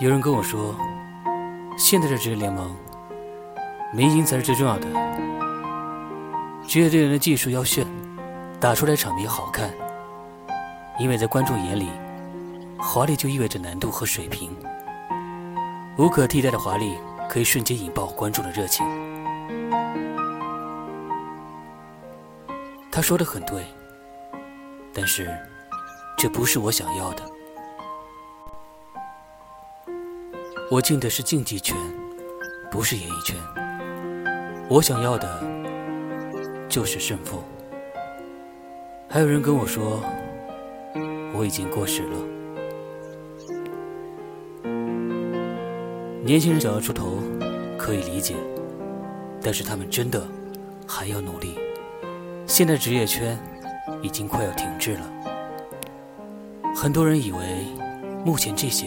有人跟我说，现在的职业联盟，明星才是最重要的。职业队员的技术要炫，打出来场面好看。因为在观众眼里，华丽就意味着难度和水平。无可替代的华丽，可以瞬间引爆观众的热情。他说的很对，但是这不是我想要的。我进的是竞技圈，不是演艺圈。我想要的就是胜负。还有人跟我说，我已经过时了。年轻人想要出头，可以理解，但是他们真的还要努力。现在职业圈已经快要停滞了，很多人以为目前这些。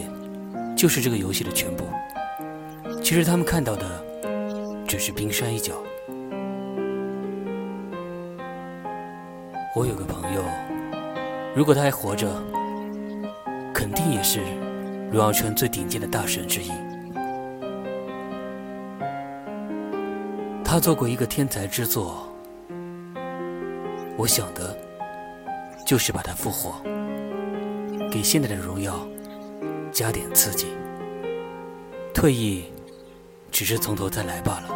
就是这个游戏的全部。其实他们看到的只是冰山一角。我有个朋友，如果他还活着，肯定也是荣耀圈最顶尖的大神之一。他做过一个天才之作，我想的就是把他复活，给现在的荣耀。加点刺激，退役只是从头再来罢了。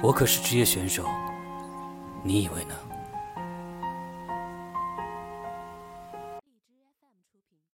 我可是职业选手，你以为呢？